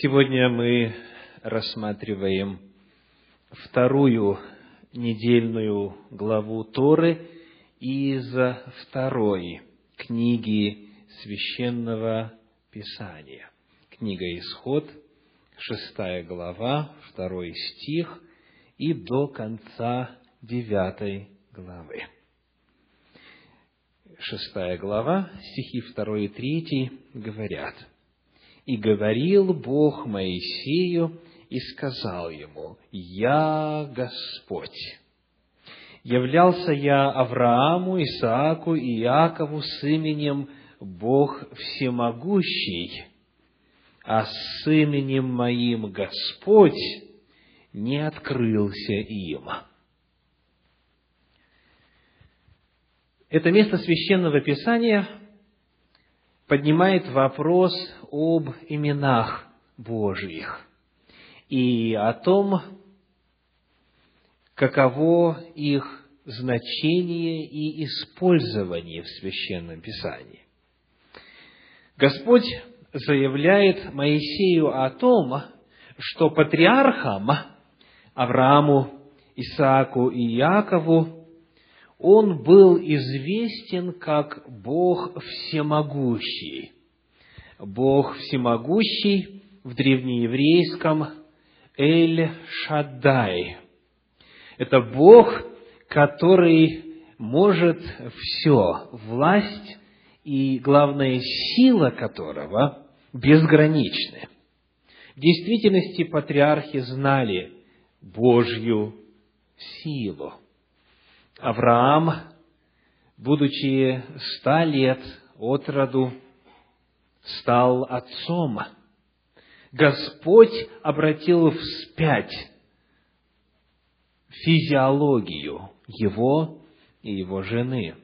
Сегодня мы рассматриваем вторую недельную главу Торы из второй книги Священного Писания. Книга Исход, шестая глава, второй стих и до конца девятой главы. Шестая глава, стихи второй и третий говорят – и говорил Бог Моисею и сказал ему, «Я Господь». Являлся я Аврааму, Исааку и Иакову с именем Бог Всемогущий, а с именем моим Господь не открылся им. Это место священного писания поднимает вопрос об именах Божьих и о том, каково их значение и использование в Священном Писании. Господь заявляет Моисею о том, что патриархам Аврааму, Исааку и Якову он был известен как Бог Всемогущий. Бог Всемогущий в древнееврейском Эль Шаддай. Это Бог, который может все, власть и, главная сила которого безграничны. В действительности патриархи знали Божью силу – Авраам, будучи ста лет от роду, стал отцом. Господь обратил вспять физиологию его и его жены.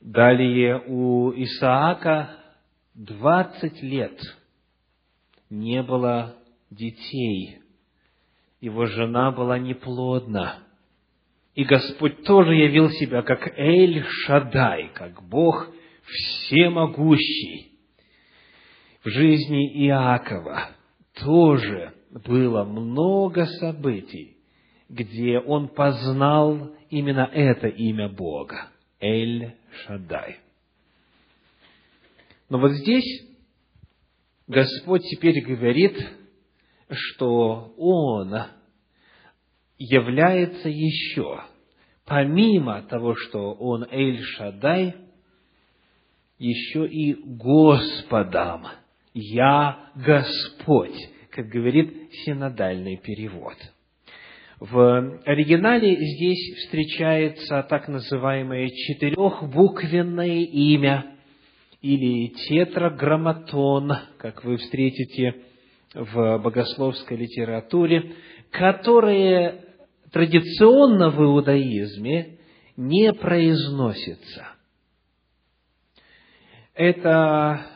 Далее у Исаака двадцать лет не было детей. Его жена была неплодна. И Господь тоже явил себя как Эль Шадай, как Бог всемогущий. В жизни Иакова тоже было много событий, где он познал именно это имя Бога – Эль Шадай. Но вот здесь Господь теперь говорит, что Он является еще, помимо того, что Он Эль-Шадай, еще и Господом. Я Господь, как говорит синодальный перевод. В оригинале здесь встречается так называемое четырехбуквенное имя или тетраграмматон, как вы встретите в богословской литературе, которое традиционно в иудаизме не произносится. Эта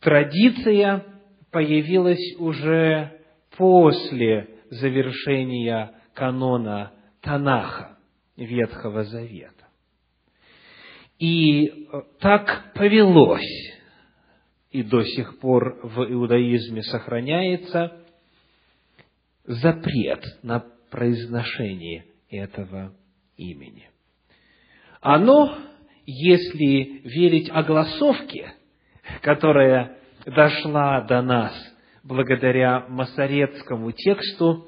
традиция появилась уже после завершения канона Танаха, Ветхого Завета. И так повелось, и до сих пор в иудаизме сохраняется запрет на произношение этого имени. Оно, если верить огласовке, которая дошла до нас благодаря масоретскому тексту,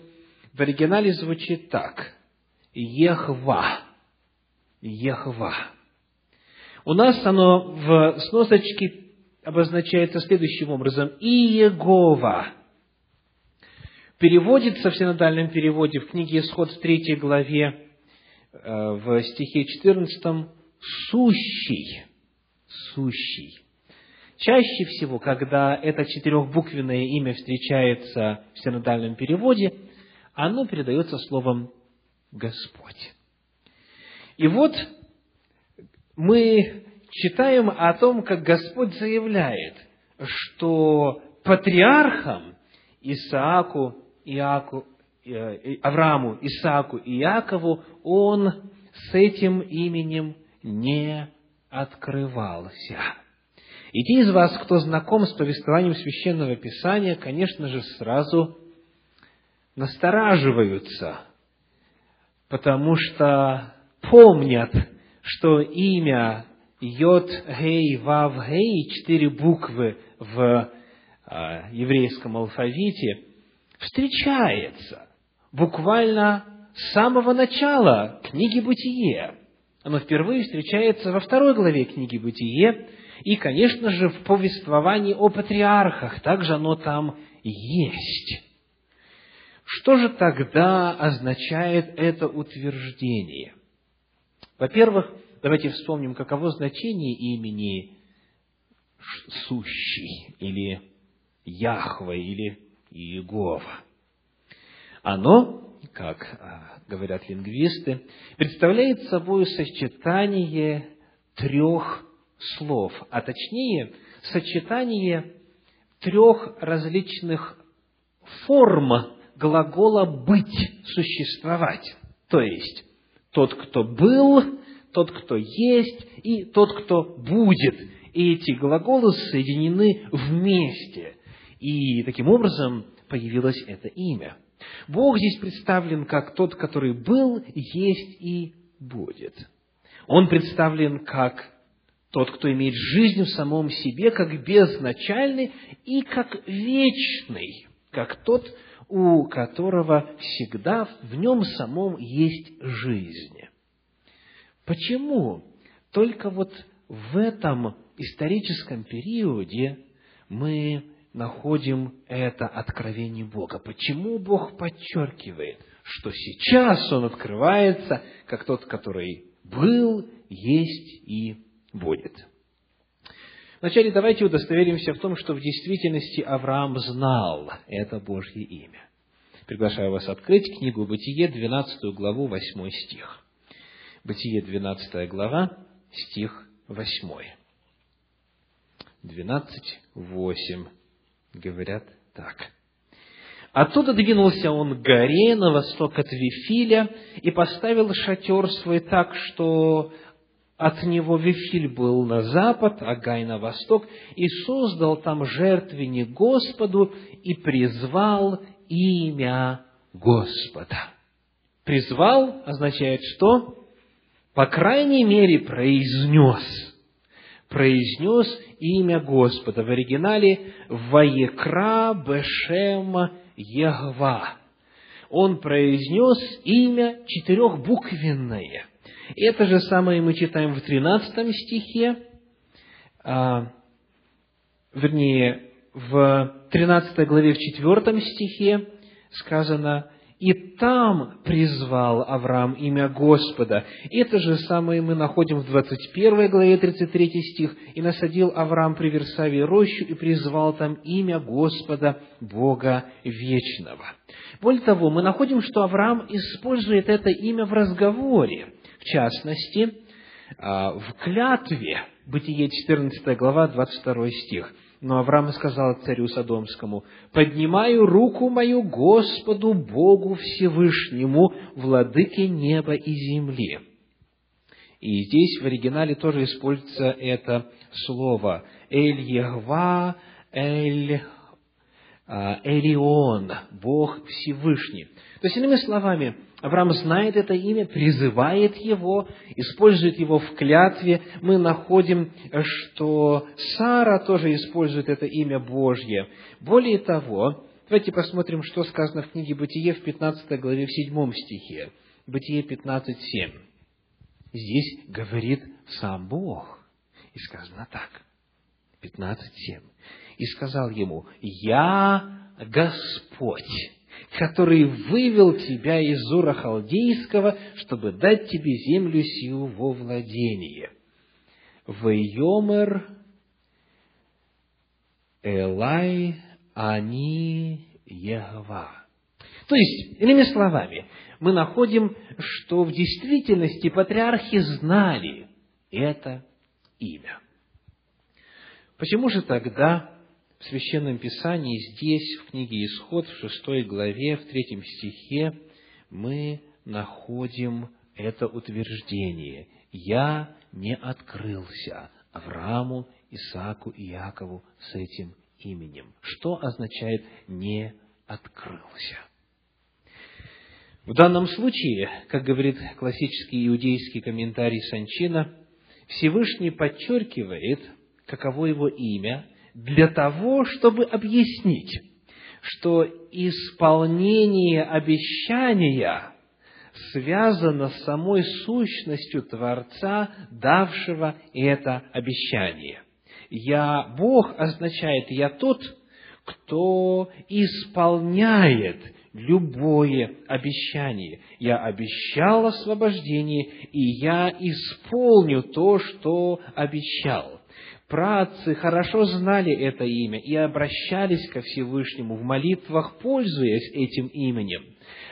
в оригинале звучит так. Ехва. Ехва. У нас оно в сносочке обозначается следующим образом. Иегова переводится в синодальном переводе в книге Исход в третьей главе, э, в стихе 14, «сущий», «сущий». Чаще всего, когда это четырехбуквенное имя встречается в синодальном переводе, оно передается словом «Господь». И вот мы читаем о том, как Господь заявляет, что патриархам Исааку Иаку, э, Аврааму, Исааку и Иакову, он с этим именем не открывался. И те из вас, кто знаком с повествованием Священного Писания, конечно же, сразу настораживаются, потому что помнят, что имя Йод, Гей, Вав, Гей, четыре буквы в э, еврейском алфавите, встречается буквально с самого начала книги «Бытие». Оно впервые встречается во второй главе книги «Бытие», и, конечно же, в повествовании о патриархах также оно там есть. Что же тогда означает это утверждение? Во-первых, давайте вспомним, каково значение имени сущий или Яхва или Иегова. Оно, как а, говорят лингвисты, представляет собой сочетание трех слов, а точнее сочетание трех различных форм глагола «быть», «существовать». То есть, тот, кто был, тот, кто есть, и тот, кто будет. И эти глаголы соединены вместе. И таким образом появилось это имя. Бог здесь представлен как тот, который был, есть и будет. Он представлен как тот, кто имеет жизнь в самом себе, как безначальный и как вечный, как тот, у которого всегда в нем самом есть жизнь. Почему только вот в этом историческом периоде мы находим это откровение Бога? Почему Бог подчеркивает, что сейчас Он открывается как тот, который был, есть и будет? Вначале давайте удостоверимся в том, что в действительности Авраам знал это Божье имя. Приглашаю вас открыть книгу Бытие, 12 главу, 8 стих. Бытие 12 глава, стих 8. 12, 8 говорят так. Оттуда двинулся он к горе на восток от Вифиля и поставил шатер свой так, что от него Вифиль был на запад, а Гай на восток, и создал там жертвенник Господу и призвал имя Господа. Призвал означает что? по крайней мере, произнес, произнес имя Господа. В оригинале «Ваекра Бешем Ягва». Он произнес имя четырехбуквенное. Это же самое мы читаем в 13 стихе, а, вернее, в 13 главе, в 4 стихе сказано и там призвал Авраам имя Господа. Это же самое мы находим в 21 главе 33 стих. «И насадил Авраам при Версаве рощу и призвал там имя Господа, Бога Вечного». Более того, мы находим, что Авраам использует это имя в разговоре. В частности, а, в клятве, Бытие 14 глава, 22 стих. Но Авраам сказал царю Содомскому, «Поднимаю руку мою Господу Богу Всевышнему, владыке неба и земли». И здесь в оригинале тоже используется это слово «Эль Егва, Эль Элион», Бог Всевышний. То есть, иными словами, Авраам знает это имя, призывает его, использует его в клятве. Мы находим, что Сара тоже использует это имя Божье. Более того, давайте посмотрим, что сказано в книге Бытие в 15 главе, в 7 стихе. Бытие 15, 7. Здесь говорит сам Бог. И сказано так. 15, 7. И сказал ему, «Я Господь, который вывел тебя из Ура Халдейского, чтобы дать тебе землю сию во владение. Вейомер Элай Ани Егва. То есть, иными словами, мы находим, что в действительности патриархи знали это имя. Почему же тогда в Священном Писании, здесь, в книге Исход, в шестой главе, в третьем стихе, мы находим это утверждение. «Я не открылся Аврааму Исааку и Якову с этим именем. Что означает «не открылся»? В данном случае, как говорит классический иудейский комментарий Санчина, Всевышний подчеркивает, каково его имя, для того, чтобы объяснить, что исполнение обещания связано с самой сущностью Творца, давшего это обещание. «Я Бог» означает «я тот, кто исполняет любое обещание. Я обещал освобождение, и я исполню то, что обещал. Працы хорошо знали это имя и обращались ко Всевышнему в молитвах, пользуясь этим именем.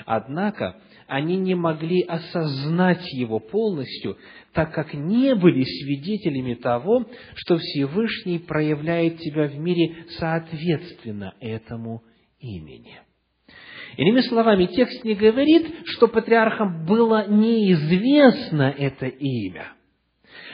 Однако они не могли осознать его полностью, так как не были свидетелями того, что Всевышний проявляет себя в мире соответственно этому имени. Иными словами, текст не говорит, что патриархам было неизвестно это имя,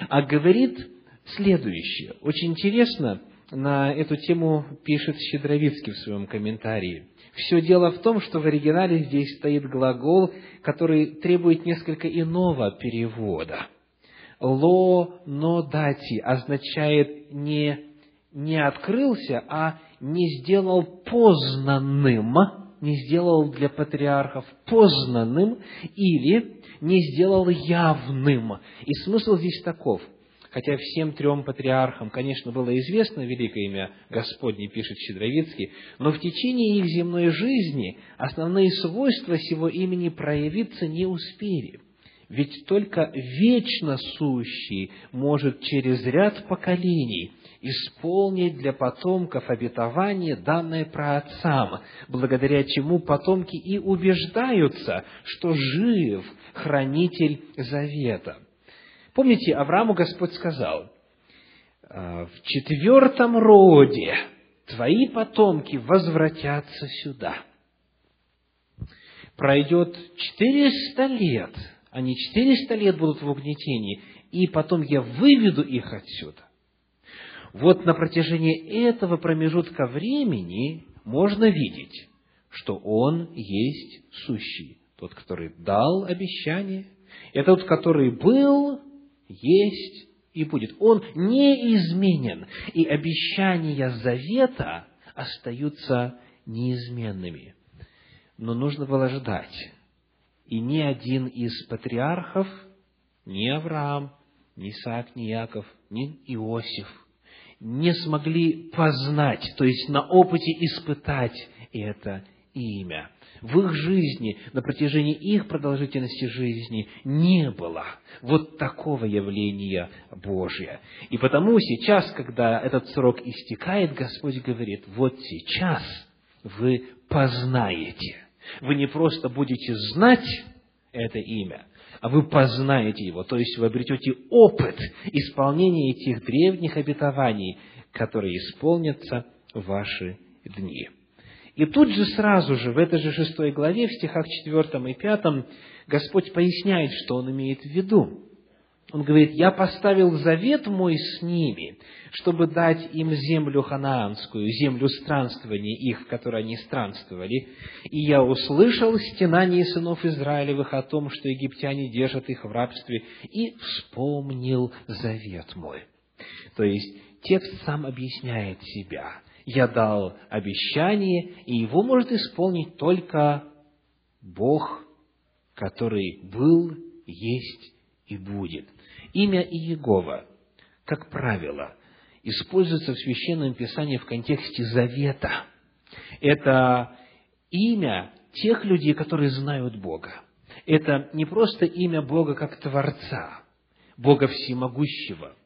а говорит следующее. Очень интересно, на эту тему пишет Щедровицкий в своем комментарии. Все дело в том, что в оригинале здесь стоит глагол, который требует несколько иного перевода. «Ло но дати» означает не, не открылся, а не сделал познанным, не сделал для патриархов познанным или не сделал явным. И смысл здесь таков – Хотя всем трем патриархам, конечно, было известно великое имя Господне, пишет Щедровицкий, но в течение их земной жизни основные свойства сего имени проявиться не успели. Ведь только вечно сущий может через ряд поколений исполнить для потомков обетование, данное праотцам, благодаря чему потомки и убеждаются, что жив хранитель завета. Помните, Аврааму Господь сказал, «А, в четвертом роде твои потомки возвратятся сюда. Пройдет четыреста лет, они четыреста лет будут в угнетении, и потом я выведу их отсюда. Вот на протяжении этого промежутка времени можно видеть, что Он есть сущий, тот, который дал обещание, и тот, который был, есть и будет. Он неизменен, и обещания завета остаются неизменными. Но нужно было ждать. И ни один из патриархов, ни Авраам, ни Исаак, ни Яков, ни Иосиф не смогли познать, то есть на опыте испытать это имя в их жизни, на протяжении их продолжительности жизни не было вот такого явления Божия. И потому сейчас, когда этот срок истекает, Господь говорит, вот сейчас вы познаете. Вы не просто будете знать это имя, а вы познаете его, то есть вы обретете опыт исполнения этих древних обетований, которые исполнятся в ваши дни. И тут же сразу же, в этой же шестой главе, в стихах четвертом и пятом, Господь поясняет, что Он имеет в виду. Он говорит, «Я поставил завет мой с ними, чтобы дать им землю ханаанскую, землю странствования их, в которой они странствовали. И я услышал стенание сынов Израилевых о том, что египтяне держат их в рабстве, и вспомнил завет мой». То есть, текст сам объясняет себя я дал обещание, и его может исполнить только Бог, который был, есть и будет. Имя Иегова, как правило, используется в Священном Писании в контексте завета. Это имя тех людей, которые знают Бога. Это не просто имя Бога как Творца, Бога Всемогущего,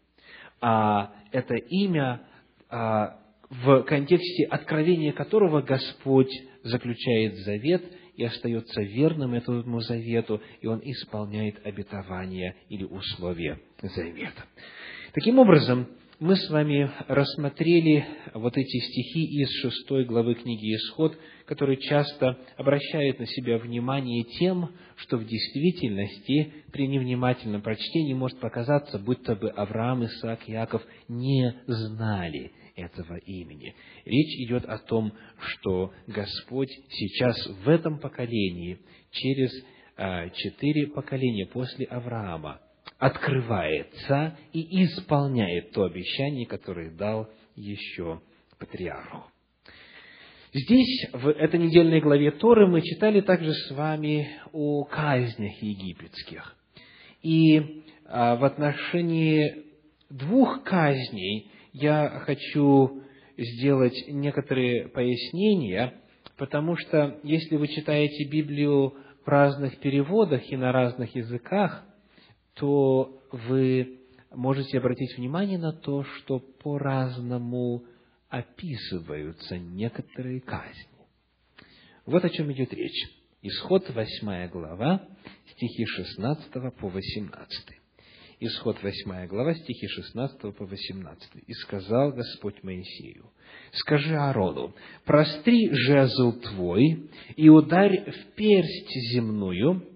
а это имя а, в контексте откровения которого Господь заключает завет и остается верным этому завету, и Он исполняет обетования или условия завета. Таким образом, мы с вами рассмотрели вот эти стихи из шестой главы книги «Исход», которые часто обращают на себя внимание тем, что в действительности при невнимательном прочтении может показаться, будто бы Авраам, Исаак Яков не знали этого имени. Речь идет о том, что Господь сейчас в этом поколении, через а, четыре поколения после Авраама, открывается и исполняет то обещание, которое дал еще патриарху. Здесь, в этой недельной главе Торы, мы читали также с вами о казнях египетских. И а, в отношении двух казней я хочу сделать некоторые пояснения, потому что если вы читаете Библию в разных переводах и на разных языках, то вы можете обратить внимание на то, что по-разному описываются некоторые казни. Вот о чем идет речь. Исход 8 глава, стихи 16 по 18. Исход 8 глава, стихи 16 по 18. «И сказал Господь Моисею, скажи Аарону, простри жезл твой и ударь в персть земную,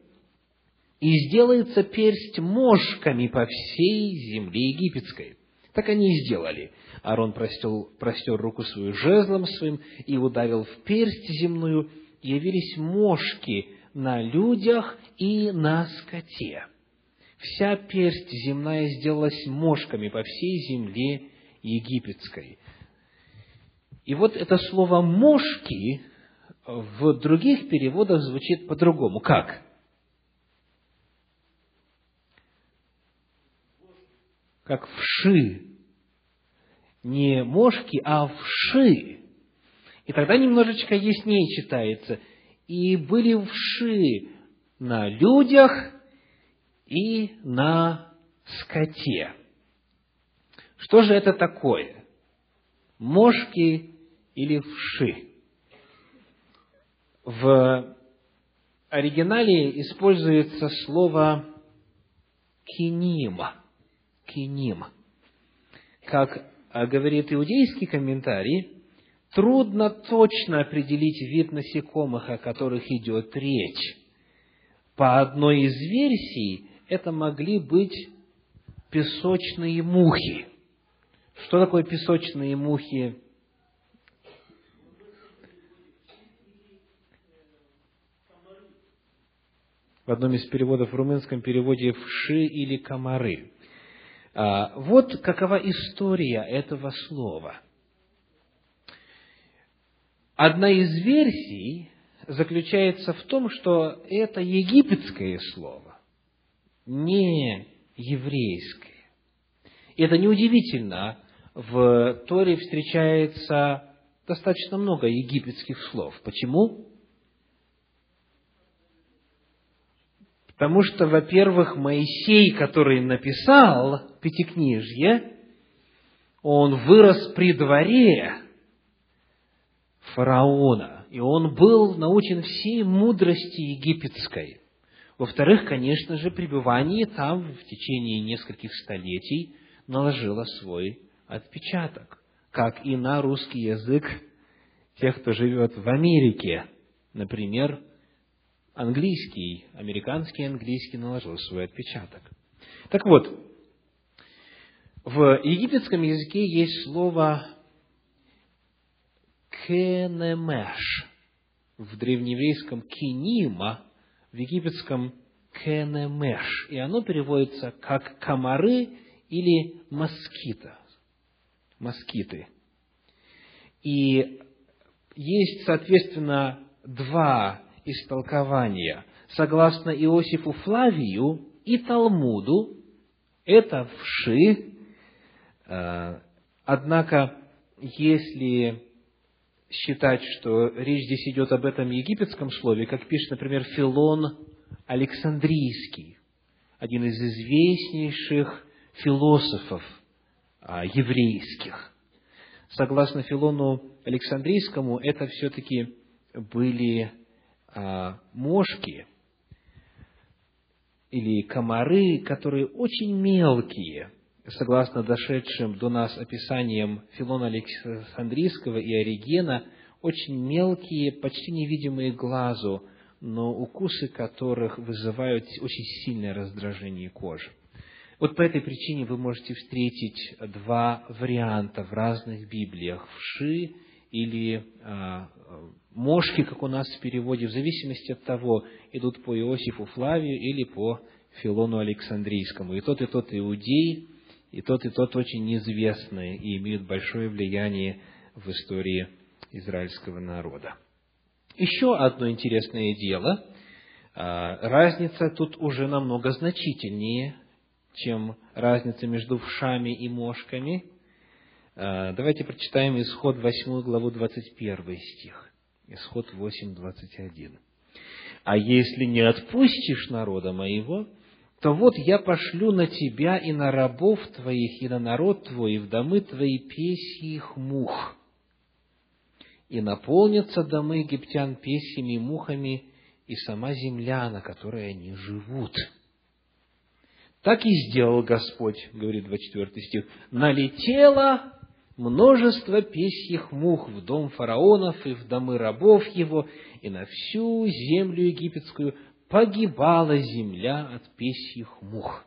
и сделается персть мошками по всей земле египетской. Так они и сделали. Аарон простер, простер руку свою жезлом своим и ударил в персть земную, и явились мошки на людях и на скоте. Вся персть земная сделалась мошками по всей земле египетской. И вот это слово «мошки» в других переводах звучит по-другому. Как? как вши. Не мошки, а вши. И тогда немножечко яснее читается. И были вши на людях и на скоте. Что же это такое? Мошки или вши? В оригинале используется слово кинима киним. Как говорит иудейский комментарий, трудно точно определить вид насекомых, о которых идет речь. По одной из версий, это могли быть песочные мухи. Что такое песочные мухи? В одном из переводов в румынском переводе «вши» или «комары». А, вот какова история этого слова. Одна из версий заключается в том, что это египетское слово, не еврейское. И это неудивительно, в Торе встречается достаточно много египетских слов. Почему? Потому что, во-первых, Моисей, который написал Пятикнижье, он вырос при дворе фараона, и он был научен всей мудрости египетской. Во-вторых, конечно же, пребывание там в течение нескольких столетий наложило свой отпечаток, как и на русский язык тех, кто живет в Америке, например, английский, американский английский наложил свой отпечаток. Так вот, в египетском языке есть слово кенемеш, в древнееврейском кинима, в египетском кенемеш, и оно переводится как комары или москита, москиты. И есть, соответственно, два истолкования. Согласно Иосифу Флавию и Талмуду, это вши, э, однако, если считать, что речь здесь идет об этом египетском слове, как пишет, например, Филон Александрийский, один из известнейших философов а, еврейских. Согласно Филону Александрийскому, это все-таки были а, мошки или комары, которые очень мелкие, согласно дошедшим до нас описаниям Филона Александрийского и Оригена, очень мелкие, почти невидимые глазу, но укусы которых вызывают очень сильное раздражение кожи. Вот по этой причине вы можете встретить два варианта в разных Библиях – вши или а, мошки, как у нас в переводе, в зависимости от того, идут по Иосифу Флавию или по Филону Александрийскому. И тот, и тот иудей, и тот, и тот очень известные и имеют большое влияние в истории израильского народа. Еще одно интересное дело. А, разница тут уже намного значительнее, чем разница между вшами и мошками. А, давайте прочитаем исход 8 главу 21 стих. Исход 8, 21. «А если не отпустишь народа моего, то вот я пошлю на тебя и на рабов твоих, и на народ твой, и в домы твои песьих мух. И наполнятся домы египтян песьями мухами, и сама земля, на которой они живут. Так и сделал Господь, говорит 24 стих, налетело множество песьих мух в дом фараонов и в домы рабов его, и на всю землю египетскую погибала земля от песьих мух.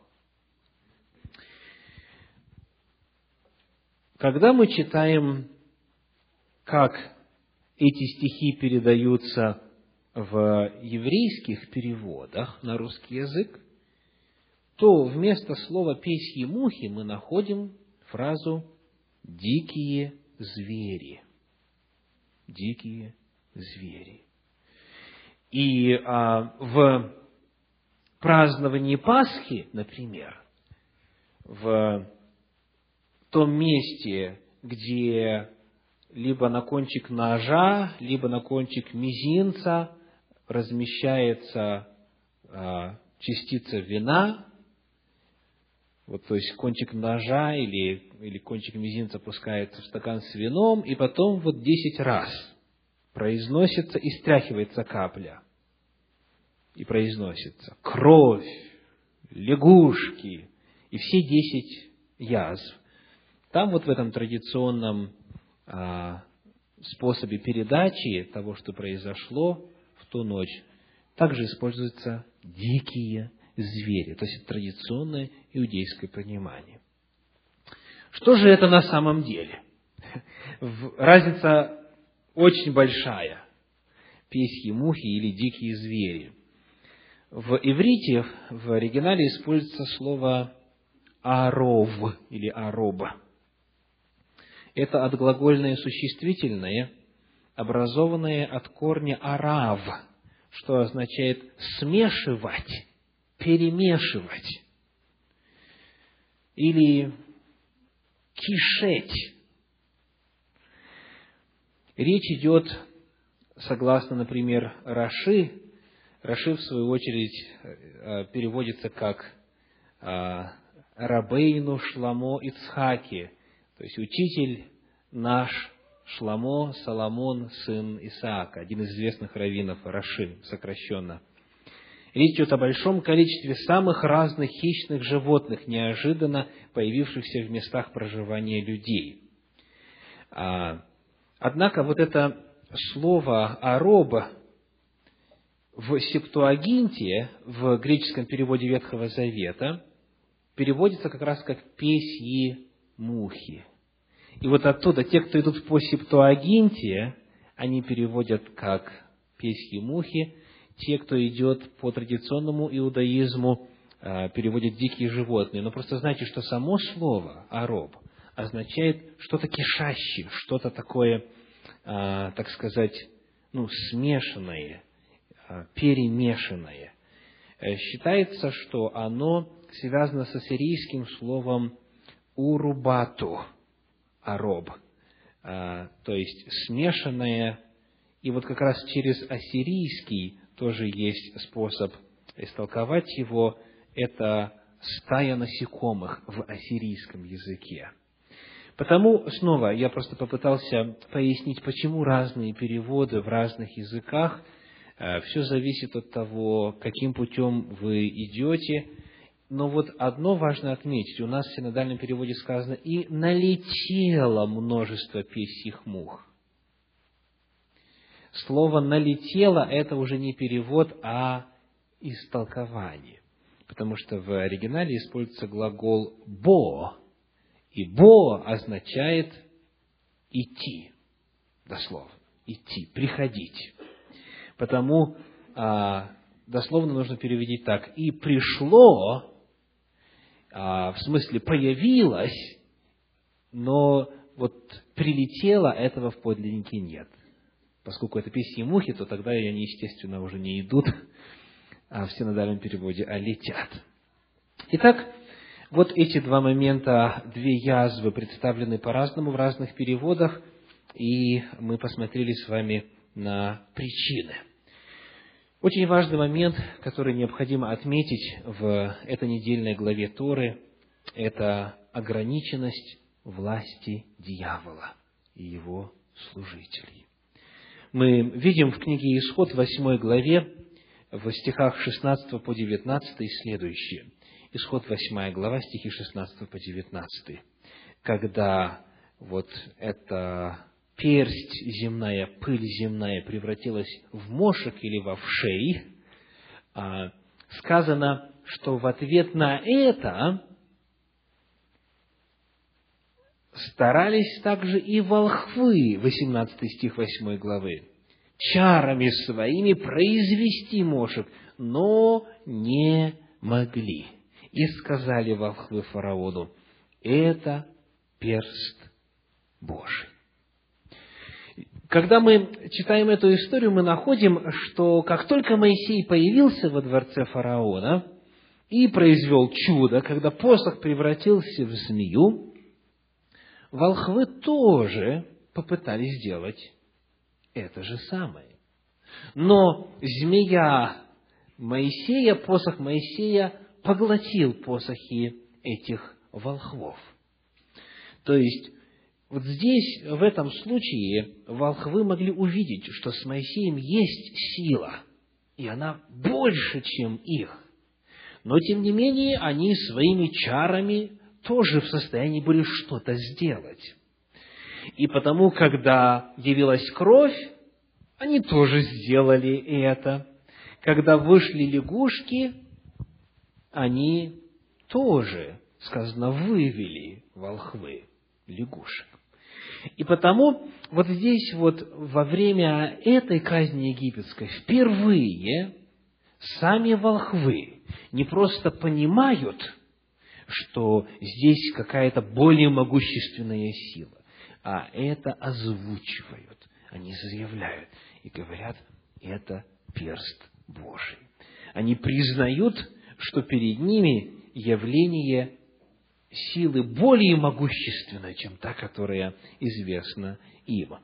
Когда мы читаем, как эти стихи передаются в еврейских переводах на русский язык, то вместо слова «песьи мухи» мы находим фразу «дикие звери». Дикие звери. И а, в праздновании Пасхи, например, в том месте, где либо на кончик ножа, либо на кончик мизинца размещается а, частица вина, вот, то есть кончик ножа или, или кончик мизинца опускается в стакан с вином, и потом вот десять раз произносится и стряхивается капля. И произносится кровь, лягушки и все десять язв. Там вот в этом традиционном а, способе передачи того, что произошло в ту ночь, также используются дикие звери, то есть традиционное иудейское понимание. Что же это на самом деле? Разница очень большая. Песьи, мухи или дикие звери. В иврите, в оригинале используется слово «аров» или «ароб». Это отглагольное существительное, образованное от корня «арав», что означает «смешивать», «перемешивать» или «кишеть». Речь идет, согласно, например, Раши, Раши, в свою очередь, э, переводится как э, Рабейну Шламо Ицхаки, то есть учитель наш Шламо Соломон, сын Исаака, один из известных раввинов Раши, сокращенно. Речь идет о большом количестве самых разных хищных животных, неожиданно появившихся в местах проживания людей. А, Однако вот это слово «ароба» в Септуагинте, в греческом переводе Ветхого Завета, переводится как раз как «песьи мухи». И вот оттуда те, кто идут по Септуагинте, они переводят как «песьи мухи», те, кто идет по традиционному иудаизму, а, переводят «дикие животные». Но просто знайте, что само слово «ароб» означает что-то кишащее, что-то такое, а, так сказать, ну, смешанное, а, перемешанное. Э, считается, что оно связано с ассирийским словом урубату, ароб, а, то есть смешанное, и вот как раз через ассирийский тоже есть способ истолковать его, это стая насекомых в ассирийском языке. Потому, снова, я просто попытался пояснить, почему разные переводы в разных языках. Э, Все зависит от того, каким путем вы идете. но вот одно важно отметить. У нас в синодальном переводе сказано «и налетело множество песьих мух». Слово «налетело» – это уже не перевод, а истолкование. Потому что в оригинале используется глагол «бо», и «бо» означает «идти», дословно, «идти», «приходить». Потому а, дословно нужно перевести так. «И пришло», а, в смысле появилось, но вот прилетело, этого в подлиннике нет. Поскольку это песни мухи, то тогда они, естественно, уже не идут а в синодальном переводе, а летят. Итак, вот эти два момента, две язвы представлены по-разному в разных переводах, и мы посмотрели с вами на причины. Очень важный момент, который необходимо отметить в этой недельной главе Торы, это ограниченность власти дьявола и его служителей. Мы видим в книге Исход, 8 главе, в стихах 16 по 19 следующее. Исход 8 глава, стихи 16 по 19. Когда вот эта персть земная, пыль земная превратилась в мошек или в овшей, а, сказано, что в ответ на это старались также и волхвы, 18 стих 8 главы, чарами своими произвести мошек, но не могли. И сказали волхвы фараону, это перст Божий. Когда мы читаем эту историю, мы находим, что как только Моисей появился во дворце фараона и произвел чудо, когда посох превратился в змею, волхвы тоже попытались сделать это же самое. Но змея Моисея, посох Моисея поглотил посохи этих волхвов. То есть, вот здесь, в этом случае, волхвы могли увидеть, что с Моисеем есть сила, и она больше, чем их. Но, тем не менее, они своими чарами тоже в состоянии были что-то сделать. И потому, когда явилась кровь, они тоже сделали это. Когда вышли лягушки, они тоже, сказано, вывели волхвы лягушек. И потому вот здесь вот во время этой казни египетской впервые сами волхвы не просто понимают, что здесь какая-то более могущественная сила, а это озвучивают, они заявляют и говорят, это перст Божий. Они признают, что перед ними явление силы более могущественной, чем та, которая известна им.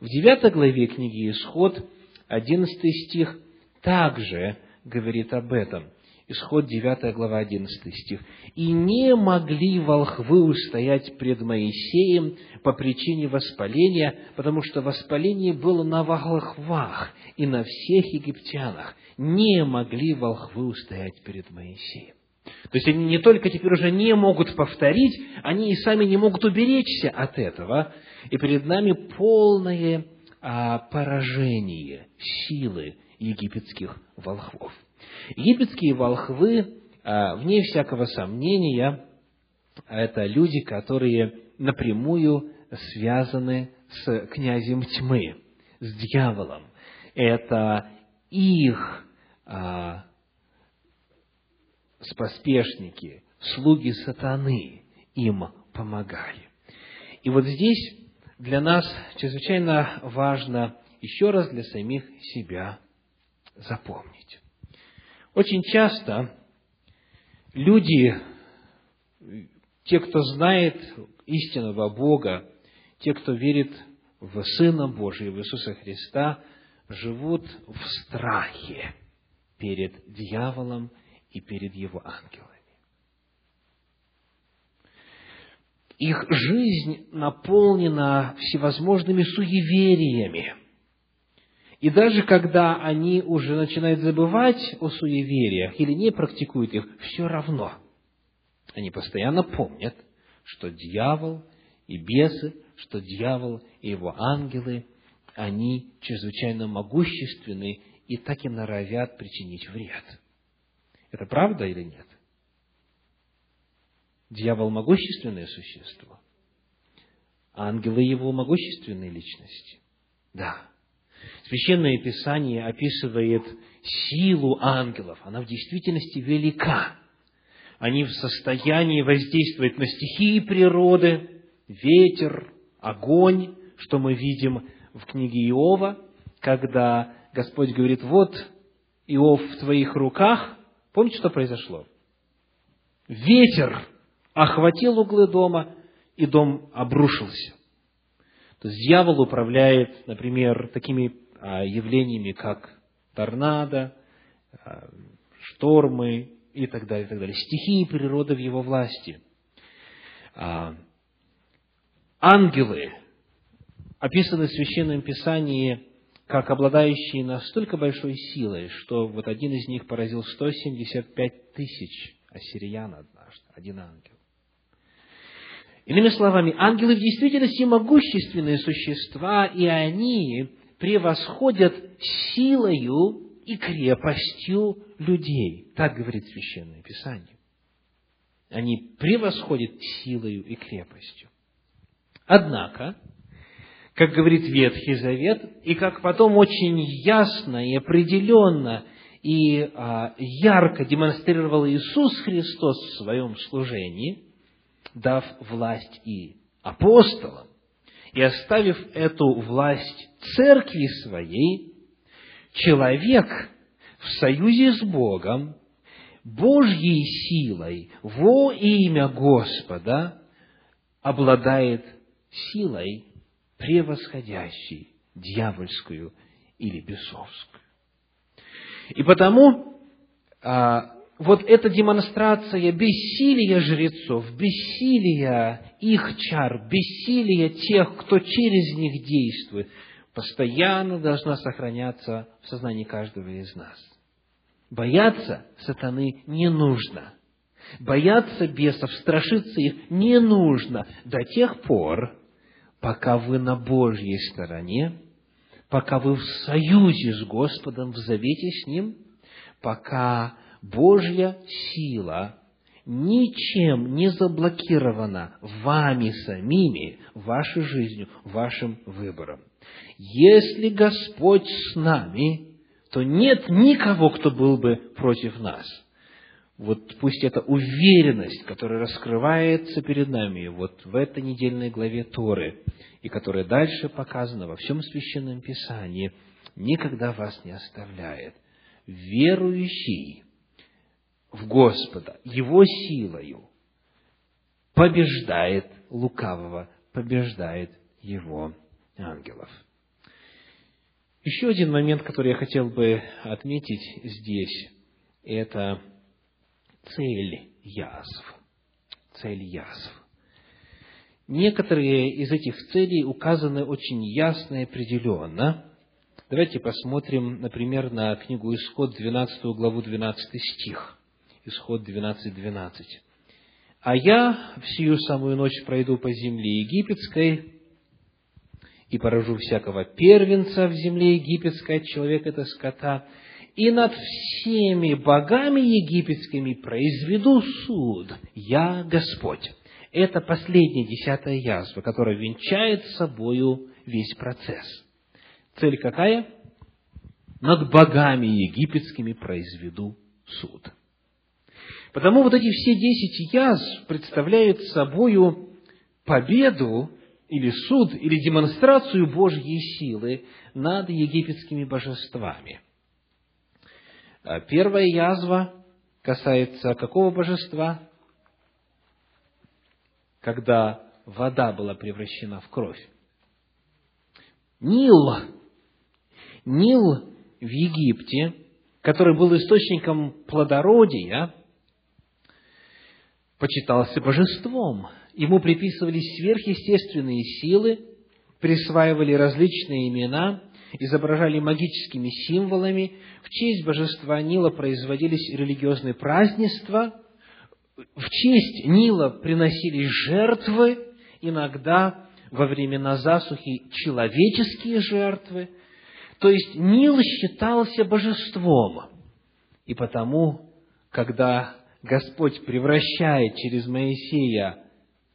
В девятой главе книги Исход, одиннадцатый стих, также говорит об этом – Исход 9 глава 11 стих. «И не могли волхвы устоять пред Моисеем по причине воспаления, потому что воспаление было на волхвах и на всех египтянах. Не могли волхвы устоять перед Моисеем». То есть они не только теперь уже не могут повторить, они и сами не могут уберечься от этого. И перед нами полное а, поражение силы египетских волхвов. Египетские волхвы, а, вне всякого сомнения, это люди, которые напрямую связаны с князем тьмы, с дьяволом. Это их а, споспешники, слуги сатаны им помогали. И вот здесь для нас чрезвычайно важно еще раз для самих себя запомнить. Очень часто люди, те, кто знает истинного Бога, те, кто верит в Сына Божия, в Иисуса Христа, живут в страхе перед дьяволом и перед его ангелами. Их жизнь наполнена всевозможными суевериями – и даже когда они уже начинают забывать о суевериях или не практикуют их, все равно Они постоянно помнят, что дьявол и бесы, что дьявол и его ангелы, они чрезвычайно могущественны и так и норовят причинить вред. Это правда или нет? Дьявол – могущественное существо. Ангелы его – могущественные личности. Да. Священное Писание описывает силу ангелов. Она в действительности велика. Они в состоянии воздействовать на стихии природы, ветер, огонь, что мы видим в книге Иова, когда Господь говорит, вот Иов в твоих руках. Помните, что произошло? Ветер охватил углы дома, и дом обрушился. То есть дьявол управляет, например, такими явлениями, как торнадо, а, штормы и так далее, и так далее. Стихии природы в его власти. А, ангелы описаны в Священном Писании как обладающие настолько большой силой, что вот один из них поразил 175 тысяч ассириян однажды, один ангел. Иными словами, ангелы в действительности могущественные существа, и они превосходят силою и крепостью людей. Так говорит Священное Писание. Они превосходят силою и крепостью. Однако, как говорит Ветхий Завет, и как потом очень ясно и определенно и а, ярко демонстрировал Иисус Христос в своем служении – дав власть и апостолам, и оставив эту власть церкви своей, человек в союзе с Богом, Божьей силой во имя Господа обладает силой, превосходящей дьявольскую или бесовскую. И потому а, вот эта демонстрация бессилия жрецов, бессилия их чар, бессилия тех, кто через них действует, постоянно должна сохраняться в сознании каждого из нас. Бояться сатаны не нужно. Бояться бесов, страшиться их не нужно до тех пор, пока вы на Божьей стороне, пока вы в союзе с Господом, в завете с Ним, пока Божья сила ничем не заблокирована вами самими, вашей жизнью, вашим выбором. Если Господь с нами, то нет никого, кто был бы против нас. Вот пусть эта уверенность, которая раскрывается перед нами вот в этой недельной главе Торы, и которая дальше показана во всем Священном Писании, никогда вас не оставляет. Верующий в Господа, Его силою, побеждает лукавого, побеждает его ангелов. Еще один момент, который я хотел бы отметить здесь, это цель язв. Цель язв. Некоторые из этих целей указаны очень ясно и определенно. Давайте посмотрим, например, на книгу Исход, 12 главу, 12 стих. Исход 12.12. 12. «А я в сию самую ночь пройду по земле египетской и поражу всякого первенца в земле египетской от человека это скота, и над всеми богами египетскими произведу суд. Я Господь». Это последняя десятая язва, которая венчает собою весь процесс. Цель какая? Над богами египетскими произведу суд. Потому вот эти все десять язв представляют собою победу или суд, или демонстрацию Божьей силы над египетскими божествами. А первая язва касается какого божества? Когда вода была превращена в кровь. Нил. Нил в Египте, который был источником плодородия, почитался божеством. Ему приписывались сверхъестественные силы, присваивали различные имена, изображали магическими символами, в честь божества Нила производились религиозные празднества, в честь Нила приносились жертвы, иногда во времена засухи человеческие жертвы. То есть Нил считался божеством. И потому, когда Господь превращает через Моисея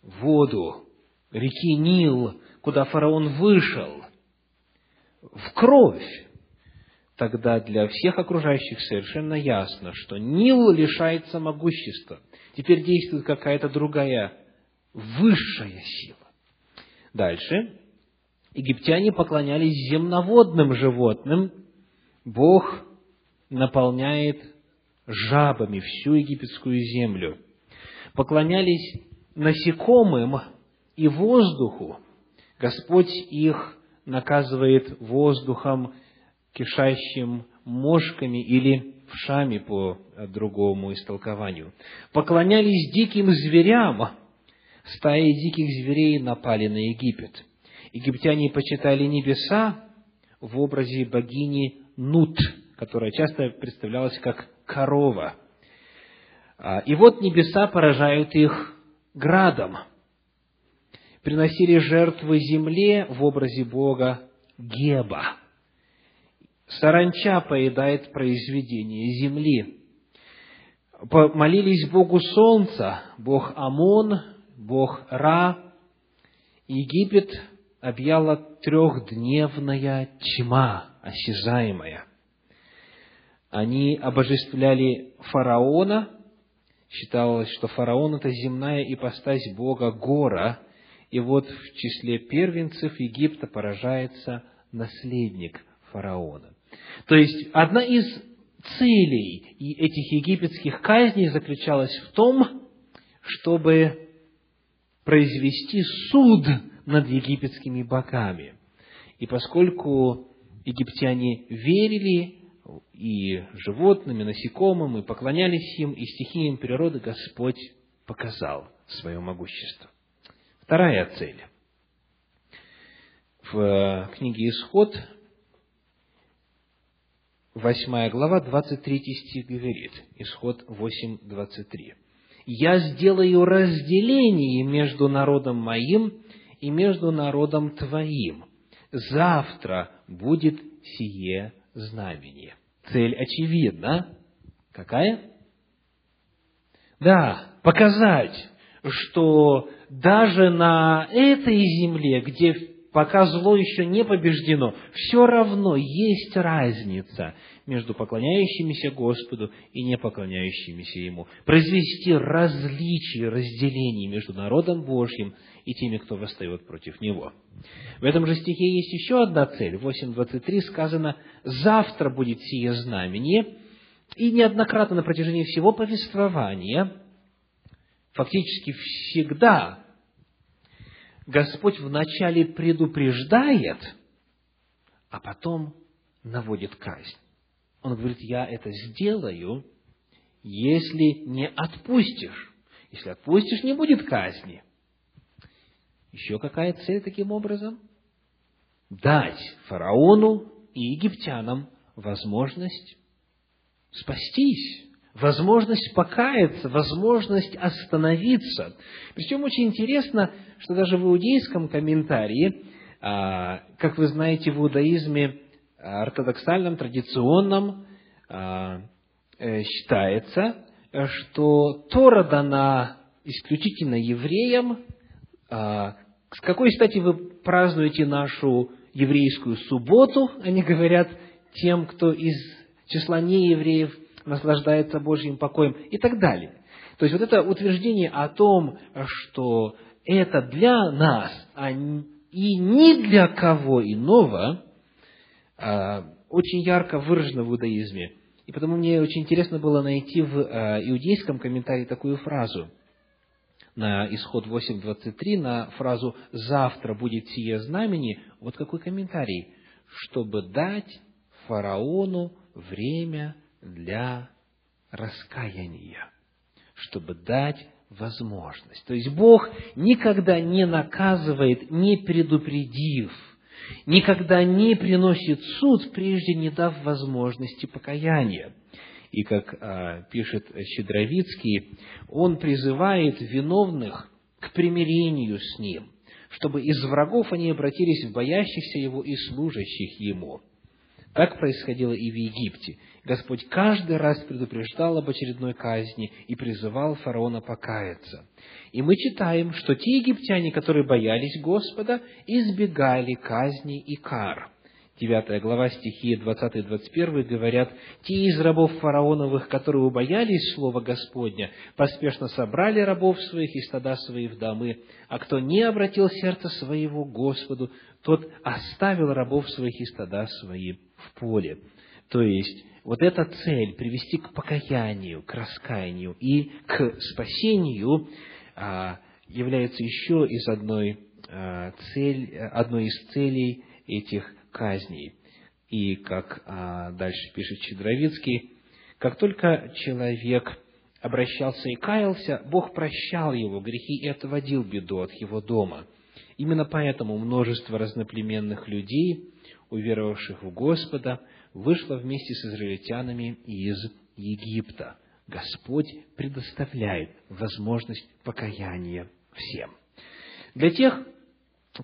воду реки Нил, куда фараон вышел, в кровь, тогда для всех окружающих совершенно ясно, что Нил лишается могущества. Теперь действует какая-то другая, высшая сила. Дальше. Египтяне поклонялись земноводным животным. Бог наполняет жабами всю египетскую землю. Поклонялись насекомым и воздуху. Господь их наказывает воздухом, кишащим мошками или вшами по другому истолкованию. Поклонялись диким зверям. Стаи диких зверей напали на Египет. Египтяне почитали небеса в образе богини Нут, которая часто представлялась как корова. А, и вот небеса поражают их градом. Приносили жертвы земле в образе Бога Геба. Саранча поедает произведение земли. Молились Богу Солнца, Бог Амон, Бог Ра. Египет объяла трехдневная тьма, осязаемая. Они обожествляли фараона, считалось, что фараон – это земная ипостась Бога Гора, и вот в числе первенцев Египта поражается наследник фараона. То есть, одна из целей этих египетских казней заключалась в том, чтобы произвести суд над египетскими богами. И поскольку египтяне верили и животным, и насекомым, и поклонялись им, и стихиям природы, Господь показал свое могущество. Вторая цель. В книге «Исход» 8 глава, 23 стих говорит, Исход 8, 23. «Я сделаю разделение между народом моим и между народом твоим. Завтра будет сие знамение». Цель очевидна. Какая? Да, показать, что даже на этой земле, где пока зло еще не побеждено, все равно есть разница между поклоняющимися Господу и не поклоняющимися Ему. Произвести различие, разделение между народом Божьим и теми, кто восстает против Него. В этом же стихе есть еще одна цель. В 8.23 сказано «Завтра будет сие знамение». И неоднократно на протяжении всего повествования, фактически всегда Господь вначале предупреждает, а потом наводит казнь. Он говорит, я это сделаю, если не отпустишь. Если отпустишь, не будет казни. Еще какая цель таким образом? Дать фараону и египтянам возможность спастись возможность покаяться, возможность остановиться. Причем очень интересно, что даже в иудейском комментарии, а, как вы знаете, в иудаизме ортодоксальном, традиционном а, э, считается, что Тора дана исключительно евреям. А, с какой стати вы празднуете нашу еврейскую субботу? Они говорят тем, кто из числа неевреев – наслаждается Божьим покоем и так далее. То есть вот это утверждение о том, что это для нас, а и не для кого иного, а, очень ярко выражено в иудаизме. И потому мне очень интересно было найти в а, иудейском комментарии такую фразу на исход 8.23, на фразу «завтра будет сие знамени», вот какой комментарий, чтобы дать фараону время для раскаяния, чтобы дать возможность. То есть Бог никогда не наказывает, не предупредив, никогда не приносит суд, прежде не дав возможности покаяния. И как а, пишет Щедровицкий, он призывает виновных к примирению с ним, чтобы из врагов они обратились в боящихся его и служащих ему. Так происходило и в Египте. Господь каждый раз предупреждал об очередной казни и призывал фараона покаяться. И мы читаем, что те египтяне, которые боялись Господа, избегали казни и кар. 9 глава стихи 20-21 говорят, «Те из рабов фараоновых, которые убоялись слова Господня, поспешно собрали рабов своих и стада свои в домы, а кто не обратил сердце своего Господу, тот оставил рабов своих и стада свои в поле». То есть, вот эта цель – привести к покаянию, к раскаянию и к спасению а, является еще из одной, а, цель, одной из целей этих казней. И, как а, дальше пишет Чедровицкий, как только человек обращался и каялся, Бог прощал его грехи и отводил беду от его дома. Именно поэтому множество разноплеменных людей, уверовавших в Господа, вышло вместе с израильтянами из Египта. Господь предоставляет возможность покаяния всем. Для тех,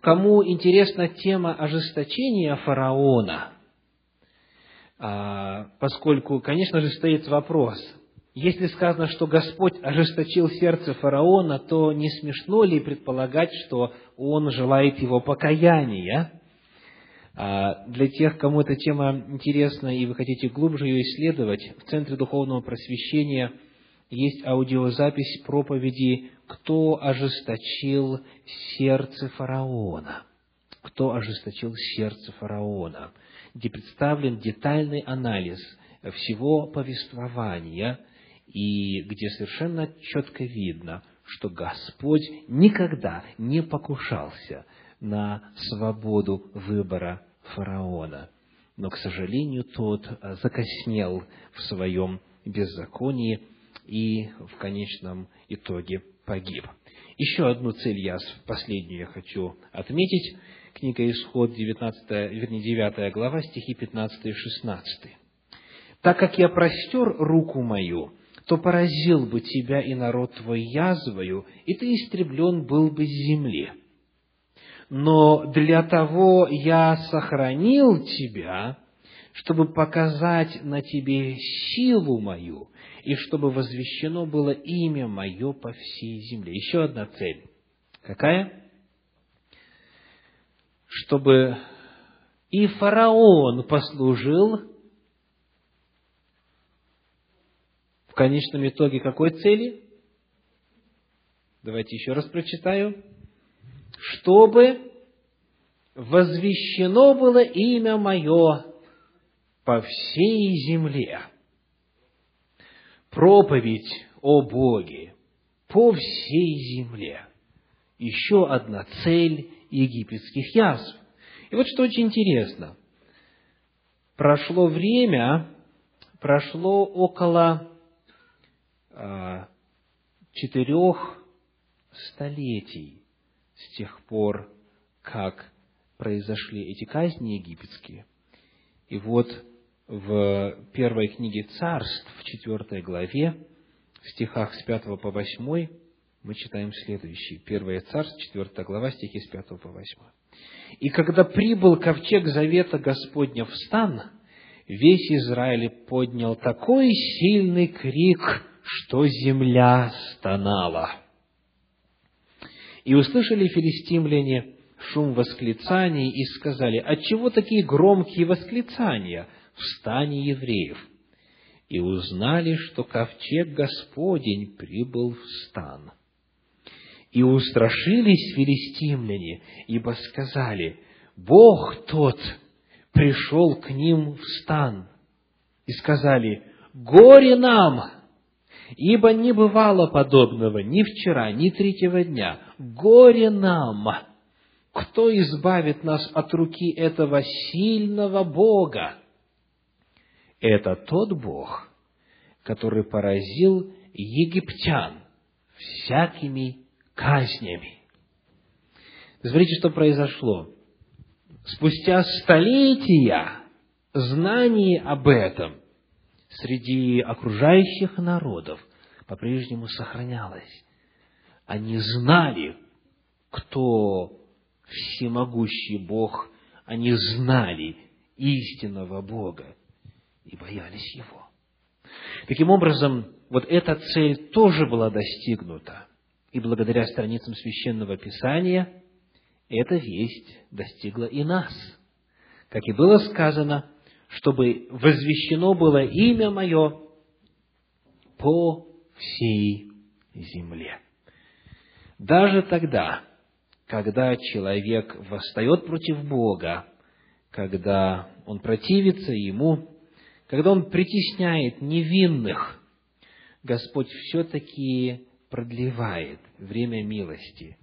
кому интересна тема ожесточения фараона, а, поскольку, конечно же, стоит вопрос, если сказано, что Господь ожесточил сердце фараона, то не смешно ли предполагать, что он желает его покаяния? А, для тех, кому эта тема интересна и вы хотите глубже ее исследовать, в Центре Духовного Просвещения есть аудиозапись проповеди кто ожесточил сердце фараона. Кто ожесточил сердце фараона, где представлен детальный анализ всего повествования, и где совершенно четко видно, что Господь никогда не покушался на свободу выбора фараона. Но, к сожалению, тот закоснел в своем беззаконии и в конечном итоге погиб. Еще одну цель я, последнюю я хочу отметить. Книга Исход, 19, вернее, 9 глава, стихи 15 и 16. «Так как я простер руку мою, то поразил бы тебя и народ твой язвою, и ты истреблен был бы с земли. Но для того я сохранил тебя, чтобы показать на тебе силу мою, и чтобы возвещено было имя мое по всей земле. Еще одна цель. Какая? Чтобы и фараон послужил в конечном итоге какой цели? Давайте еще раз прочитаю. Чтобы возвещено было имя мое по всей земле проповедь о Боге по всей земле. Еще одна цель египетских язв. И вот что очень интересно. Прошло время, прошло около а, четырех столетий с тех пор, как произошли эти казни египетские. И вот в первой книге Царств, в четвертой главе, в стихах с пятого по восьмой, мы читаем следующий. Первое Царств, четвертая глава, стихи с пятого по восьмой. «И когда прибыл ковчег завета Господня в стан, весь Израиль поднял такой сильный крик, что земля стонала. И услышали филистимляне шум восклицаний и сказали, отчего такие громкие восклицания – в стане евреев, и узнали, что ковчег Господень прибыл в стан. И устрашились филистимляне, ибо сказали, Бог тот пришел к ним в стан. И сказали, горе нам, ибо не бывало подобного ни вчера, ни третьего дня. Горе нам! Кто избавит нас от руки этого сильного Бога? это тот Бог, который поразил египтян всякими казнями. Смотрите, что произошло. Спустя столетия знание об этом среди окружающих народов по-прежнему сохранялась. Они знали, кто всемогущий Бог, они знали истинного Бога и боялись Его. Таким образом, вот эта цель тоже была достигнута. И благодаря страницам Священного Писания эта весть достигла и нас. Как и было сказано, чтобы возвещено было имя Мое по всей земле. Даже тогда, когда человек восстает против Бога, когда он противится Ему, когда он притесняет невинных, Господь все-таки продлевает время милости.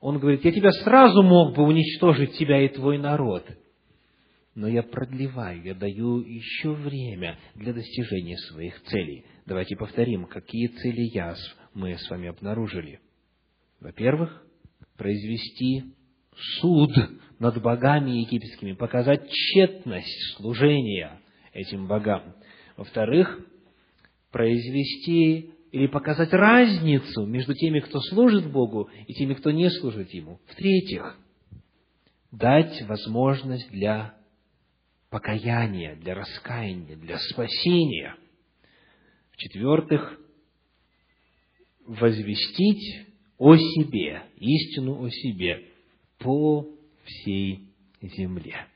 Он говорит, я тебя сразу мог бы уничтожить, тебя и твой народ, но я продлеваю, я даю еще время для достижения своих целей. Давайте повторим, какие цели язв мы с вами обнаружили. Во-первых, произвести суд над богами египетскими, показать тщетность служения этим богам. Во-вторых, произвести или показать разницу между теми, кто служит Богу, и теми, кто не служит Ему. В-третьих, дать возможность для покаяния, для раскаяния, для спасения. В-четвертых, возвестить о себе, истину о себе по всей земле.